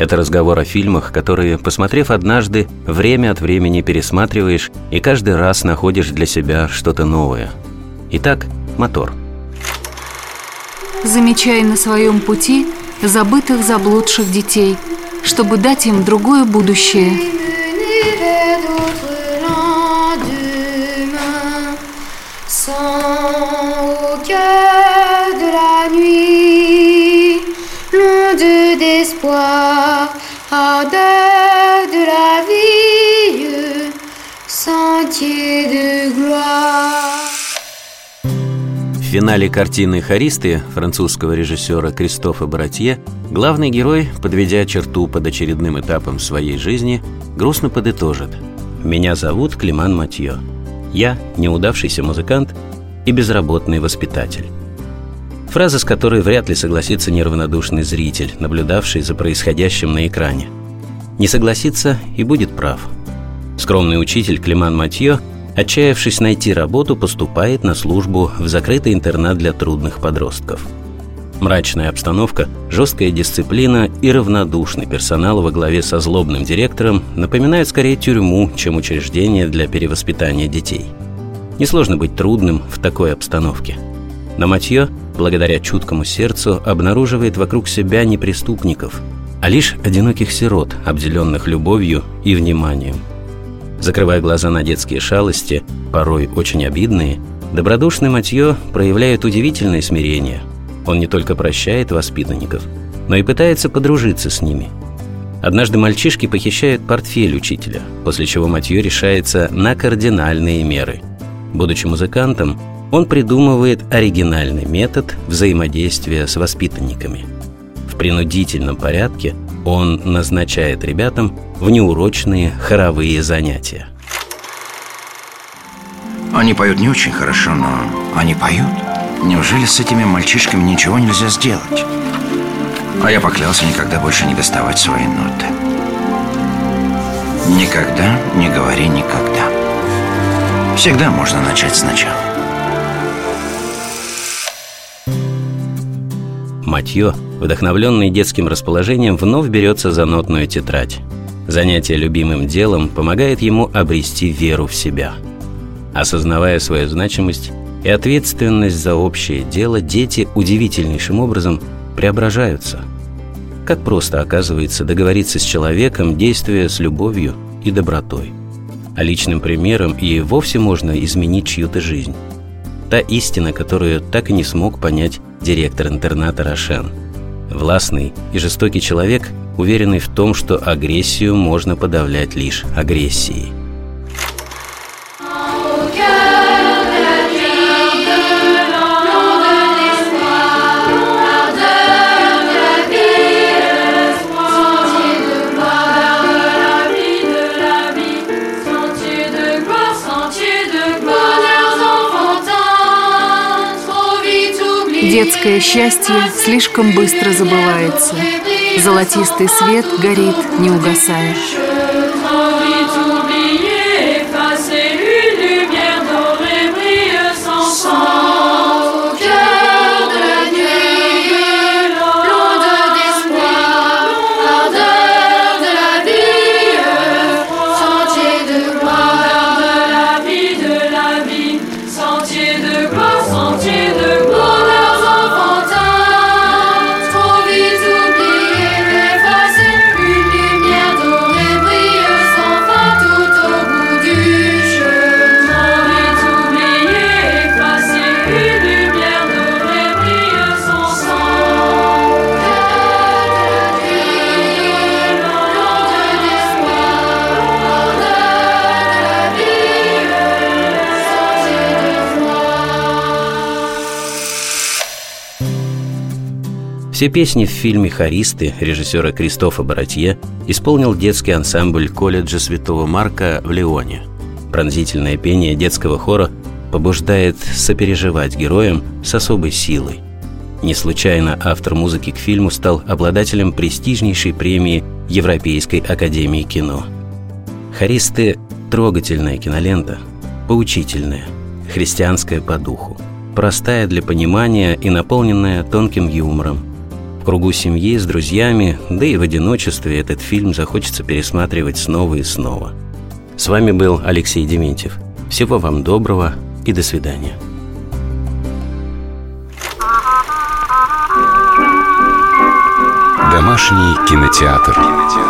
это разговор о фильмах, которые, посмотрев однажды, время от времени пересматриваешь и каждый раз находишь для себя что-то новое. Итак, мотор. Замечай на своем пути забытых заблудших детей, чтобы дать им другое будущее. d'espoir, В финале картины «Харисты» французского режиссера Кристофа Братье главный герой, подведя черту под очередным этапом своей жизни, грустно подытожит «Меня зовут Климан Матье. Я неудавшийся музыкант и безработный воспитатель». Фраза, с которой вряд ли согласится неравнодушный зритель, наблюдавший за происходящим на экране. Не согласится и будет прав. Скромный учитель Климан Матье, отчаявшись найти работу, поступает на службу в закрытый интернат для трудных подростков. Мрачная обстановка, жесткая дисциплина и равнодушный персонал во главе со злобным директором напоминают скорее тюрьму, чем учреждение для перевоспитания детей. Несложно быть трудным в такой обстановке. Но Матье благодаря чуткому сердцу, обнаруживает вокруг себя не преступников, а лишь одиноких сирот, обделенных любовью и вниманием. Закрывая глаза на детские шалости, порой очень обидные, добродушный Матье проявляет удивительное смирение. Он не только прощает воспитанников, но и пытается подружиться с ними. Однажды мальчишки похищают портфель учителя, после чего Матье решается на кардинальные меры. Будучи музыкантом, он придумывает оригинальный метод взаимодействия с воспитанниками. В принудительном порядке он назначает ребятам внеурочные хоровые занятия. Они поют не очень хорошо, но они поют. Неужели с этими мальчишками ничего нельзя сделать? А я поклялся никогда больше не доставать свои ноты. Никогда не говори никогда. Всегда можно начать сначала. Матье, вдохновленный детским расположением, вновь берется за нотную тетрадь. Занятие любимым делом помогает ему обрести веру в себя. Осознавая свою значимость и ответственность за общее дело, дети удивительнейшим образом преображаются. Как просто оказывается договориться с человеком, действуя с любовью и добротой. А личным примером и вовсе можно изменить чью-то жизнь. Та истина, которую так и не смог понять директор интерната Рошен. Властный и жестокий человек, уверенный в том, что агрессию можно подавлять лишь агрессией. Детское счастье слишком быстро забывается. Золотистый свет горит, не угасая. Все песни в фильме «Хористы» режиссера Кристофа Баратье исполнил детский ансамбль колледжа Святого Марка в Лионе. Пронзительное пение детского хора побуждает сопереживать героям с особой силой. Не случайно автор музыки к фильму стал обладателем престижнейшей премии Европейской академии кино. «Хористы» – трогательная кинолента, поучительная, христианская по духу, простая для понимания и наполненная тонким юмором. В кругу семьи, с друзьями, да и в одиночестве этот фильм захочется пересматривать снова и снова. С вами был Алексей Дементьев. Всего вам доброго и до свидания. Домашний кинотеатр.